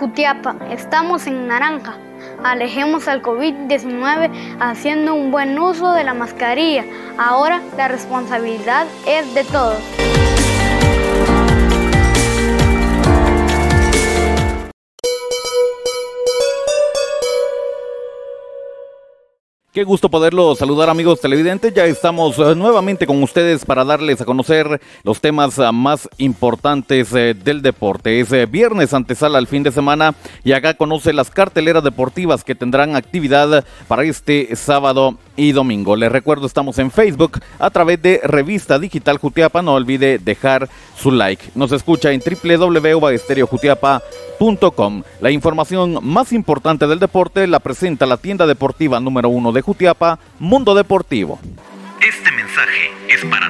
Jutiapa, estamos en naranja. Alejemos al COVID-19 haciendo un buen uso de la mascarilla. Ahora la responsabilidad es de todos. Qué gusto poderlo saludar amigos televidentes. Ya estamos eh, nuevamente con ustedes para darles a conocer los temas eh, más importantes eh, del deporte. Es viernes antesala al fin de semana y acá conoce las carteleras deportivas que tendrán actividad para este sábado y domingo. Les recuerdo, estamos en Facebook a través de Revista Digital Jutiapa. No olvide dejar su like. Nos escucha en www.estereojutiapa.com. La información más importante del deporte la presenta la tienda deportiva número uno de Jutiapa, Mundo Deportivo. Este mensaje es para.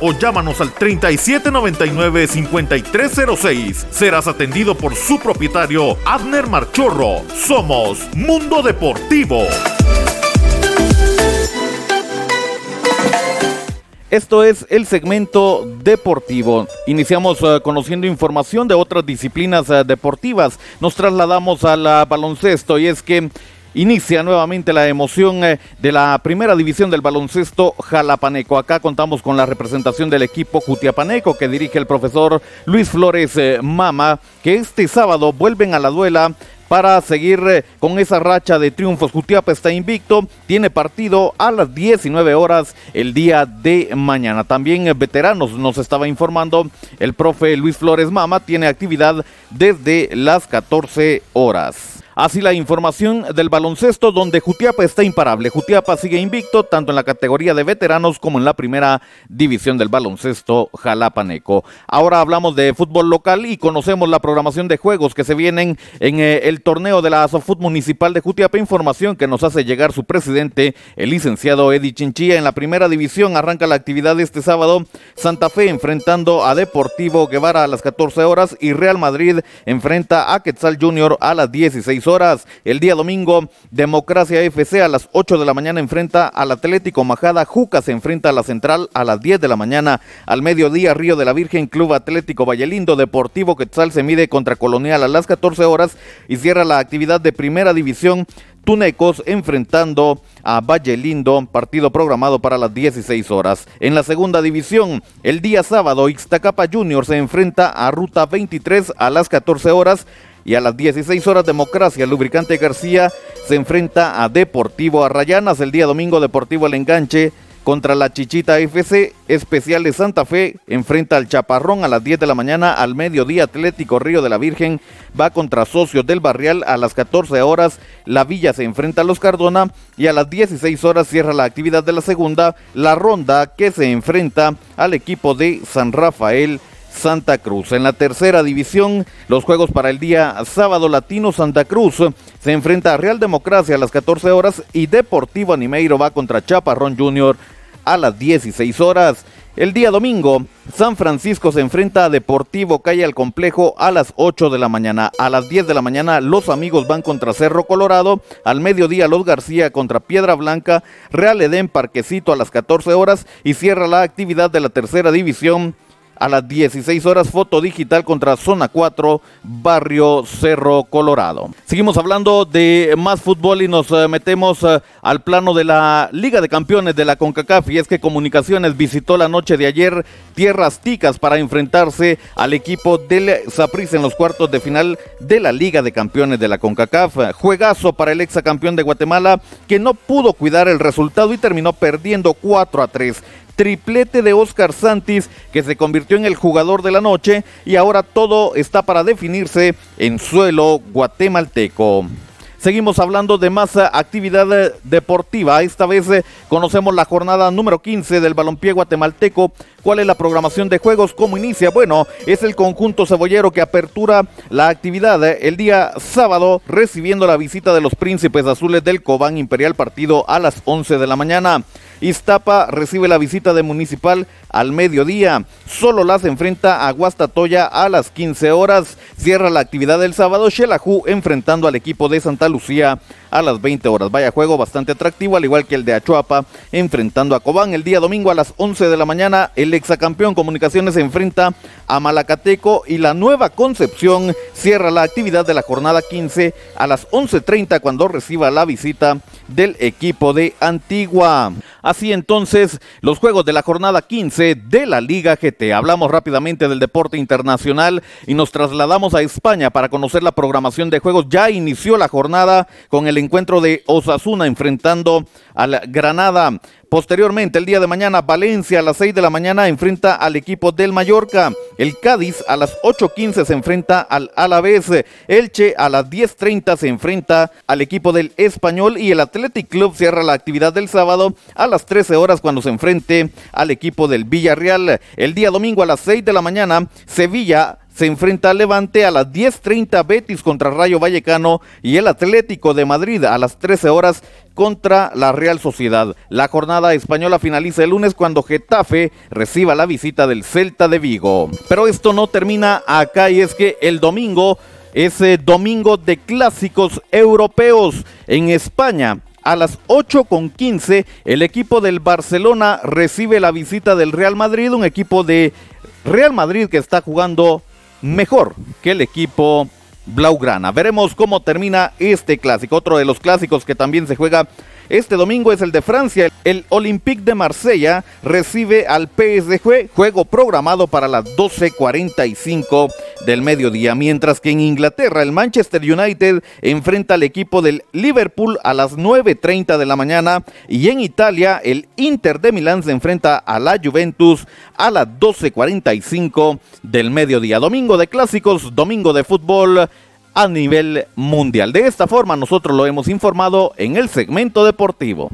o llámanos al 3799-5306. Serás atendido por su propietario, Abner Marchorro. Somos Mundo Deportivo. Esto es el segmento deportivo. Iniciamos uh, conociendo información de otras disciplinas uh, deportivas. Nos trasladamos al baloncesto y es que Inicia nuevamente la emoción eh, de la primera división del baloncesto jalapaneco. Acá contamos con la representación del equipo jutiapaneco que dirige el profesor Luis Flores eh, Mama, que este sábado vuelven a la duela para seguir eh, con esa racha de triunfos. Jutiapa está invicto, tiene partido a las 19 horas el día de mañana. También veteranos nos estaba informando el profe Luis Flores Mama, tiene actividad desde las 14 horas. Así la información del baloncesto donde Jutiapa está imparable. Jutiapa sigue invicto tanto en la categoría de veteranos como en la primera división del baloncesto jalapaneco. Ahora hablamos de fútbol local y conocemos la programación de juegos que se vienen en eh, el torneo de la Asofut Municipal de Jutiapa. Información que nos hace llegar su presidente, el licenciado Eddie Chinchilla. En la primera división arranca la actividad este sábado. Santa Fe enfrentando a Deportivo Guevara a las 14 horas y Real Madrid enfrenta a Quetzal Junior a las 16 horas horas. El día domingo, Democracia FC a las 8 de la mañana enfrenta al Atlético Majada. Juca se enfrenta a la Central a las 10 de la mañana. Al mediodía, Río de la Virgen, Club Atlético Vallelindo, Deportivo Quetzal se mide contra Colonial a las 14 horas y cierra la actividad de primera división. Tunecos enfrentando a Valle Lindo, partido programado para las 16 horas. En la segunda división, el día sábado, Ixtacapa Junior se enfrenta a Ruta 23 a las 14 horas. Y a las 16 horas Democracia, Lubricante García se enfrenta a Deportivo Arrayanas. El día domingo Deportivo El Enganche contra la Chichita FC. Especiales Santa Fe enfrenta al Chaparrón a las 10 de la mañana. Al mediodía Atlético Río de la Virgen va contra Socios del Barrial a las 14 horas. La Villa se enfrenta a los Cardona y a las 16 horas cierra la actividad de la segunda. La ronda que se enfrenta al equipo de San Rafael Santa Cruz. En la tercera división, los juegos para el día sábado latino Santa Cruz se enfrenta a Real Democracia a las 14 horas y Deportivo Animeiro va contra Chaparrón Junior a las 16 horas. El día domingo, San Francisco se enfrenta a Deportivo Calle al Complejo a las 8 de la mañana. A las 10 de la mañana, los amigos van contra Cerro Colorado. Al mediodía, los García contra Piedra Blanca. Real Edén Parquecito a las 14 horas y cierra la actividad de la tercera división a las 16 horas, foto digital contra Zona 4, Barrio Cerro Colorado. Seguimos hablando de más fútbol y nos eh, metemos eh, al plano de la Liga de Campeones de la CONCACAF y es que Comunicaciones visitó la noche de ayer Tierras Ticas para enfrentarse al equipo del Saprissa en los cuartos de final de la Liga de Campeones de la CONCACAF. Juegazo para el exacampeón de Guatemala que no pudo cuidar el resultado y terminó perdiendo 4 a 3 triplete de Oscar Santis que se convirtió en el jugador de la noche y ahora todo está para definirse en suelo guatemalteco. Seguimos hablando de más eh, actividad eh, deportiva. Esta vez eh, conocemos la jornada número 15 del balompié guatemalteco. ¿Cuál es la programación de juegos? ¿Cómo inicia? Bueno, es el conjunto cebollero que apertura la actividad el día sábado recibiendo la visita de los príncipes azules del Cobán Imperial partido a las 11 de la mañana. Iztapa recibe la visita de Municipal al mediodía. Solo las enfrenta a Guastatoya a las 15 horas. Cierra la actividad del sábado Xelajú enfrentando al equipo de Santa Lucía a las 20 horas. Vaya juego bastante atractivo, al igual que el de Achuapa enfrentando a Cobán. El día domingo a las 11 de la mañana, el exacampeón Comunicaciones se enfrenta a Malacateco y la nueva Concepción cierra la actividad de la jornada 15 a las 11.30 cuando reciba la visita del equipo de Antigua. Así entonces, los juegos de la jornada 15 de la Liga GT. Hablamos rápidamente del deporte internacional y nos trasladamos a España para conocer la programación de juegos. Ya inició la jornada con el encuentro de Osasuna enfrentando al Granada. Posteriormente, el día de mañana, Valencia a las 6 de la mañana enfrenta al equipo del Mallorca. El Cádiz a las 8.15 se enfrenta al Alavés. Elche a las 10.30 se enfrenta al equipo del Español y el Athletic Club cierra la actividad del sábado a las 13 horas cuando se enfrente al equipo del Villarreal. El día domingo a las 6 de la mañana, Sevilla se enfrenta al Levante a las 10.30 Betis contra Rayo Vallecano y el Atlético de Madrid a las 13 horas contra la Real Sociedad. La jornada española finaliza el lunes cuando Getafe reciba la visita del Celta de Vigo. Pero esto no termina acá y es que el domingo es eh, domingo de clásicos europeos en España. A las 8 con 15, el equipo del Barcelona recibe la visita del Real Madrid, un equipo de Real Madrid que está jugando mejor que el equipo Blaugrana. Veremos cómo termina este clásico. Otro de los clásicos que también se juega este domingo es el de Francia. El Olympique de Marsella recibe al PSG, juego programado para las 12.45 del mediodía. Mientras que en Inglaterra el Manchester United enfrenta al equipo del Liverpool a las 9.30 de la mañana. Y en Italia el Inter de Milán se enfrenta a la Juventus a las 12.45 del mediodía. Domingo de clásicos, domingo de fútbol a nivel mundial. De esta forma nosotros lo hemos informado en el segmento deportivo.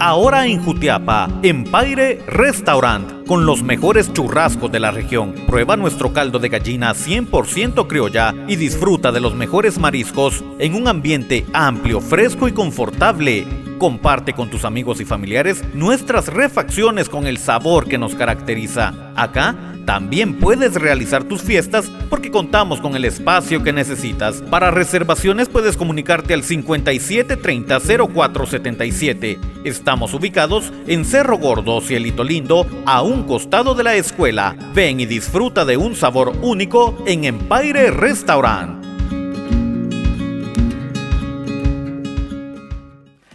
Ahora en Jutiapa, Empire Restaurant, con los mejores churrascos de la región. Prueba nuestro caldo de gallina 100% criolla y disfruta de los mejores mariscos en un ambiente amplio, fresco y confortable. Comparte con tus amigos y familiares nuestras refacciones con el sabor que nos caracteriza. Acá también puedes realizar tus fiestas porque contamos con el espacio que necesitas. Para reservaciones puedes comunicarte al 57 30 0477. Estamos ubicados en Cerro Gordo, Cielito Lindo, a un costado de la escuela. Ven y disfruta de un sabor único en Empire Restaurant.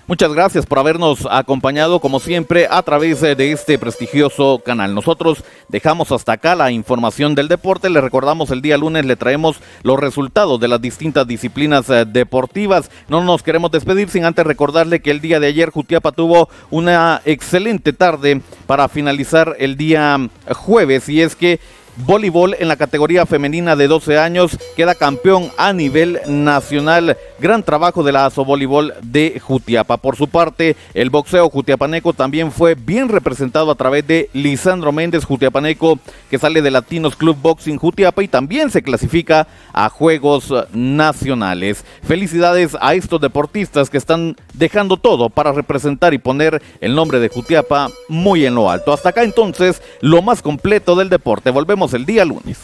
Muchas gracias por habernos acompañado como siempre a través de este prestigioso canal. Nosotros dejamos hasta acá la información del deporte. Le recordamos el día lunes le traemos los resultados de las distintas disciplinas eh, deportivas. No nos queremos despedir sin antes recordarle que el día de ayer Jutiapa tuvo una excelente tarde para finalizar el día jueves y es que voleibol en la categoría femenina de 12 años, queda campeón a nivel nacional. Gran trabajo de la ASO Voleibol de Jutiapa. Por su parte, el boxeo jutiapaneco también fue bien representado a través de Lisandro Méndez Jutiapaneco, que sale de Latinos Club Boxing Jutiapa y también se clasifica a Juegos Nacionales. Felicidades a estos deportistas que están dejando todo para representar y poner el nombre de Jutiapa muy en lo alto. Hasta acá entonces, lo más completo del deporte. Volvemos el día lunes.